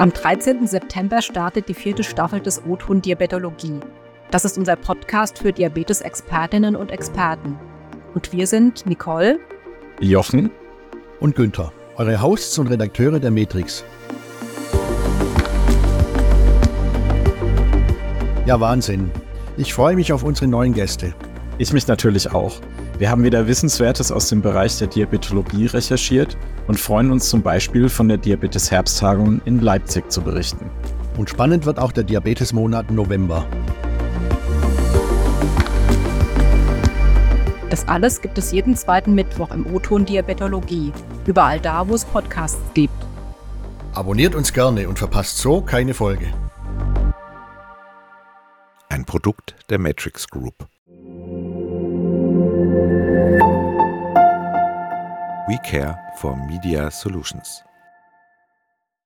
Am 13. September startet die vierte Staffel des O-Ton Diabetologie. Das ist unser Podcast für Diabetes-Expertinnen und Experten. Und wir sind Nicole, Jochen und Günther, eure Hosts und Redakteure der Matrix. Ja, Wahnsinn. Ich freue mich auf unsere neuen Gäste. Ich mich natürlich auch. Wir haben wieder Wissenswertes aus dem Bereich der Diabetologie recherchiert und freuen uns zum Beispiel von der Diabetes-Herbsttagung in Leipzig zu berichten. Und spannend wird auch der Diabetesmonat November. Das alles gibt es jeden zweiten Mittwoch im O-Ton Diabetologie. Überall da, wo es Podcasts gibt. Abonniert uns gerne und verpasst so keine Folge. Ein Produkt der Matrix Group. We care for Media Solutions.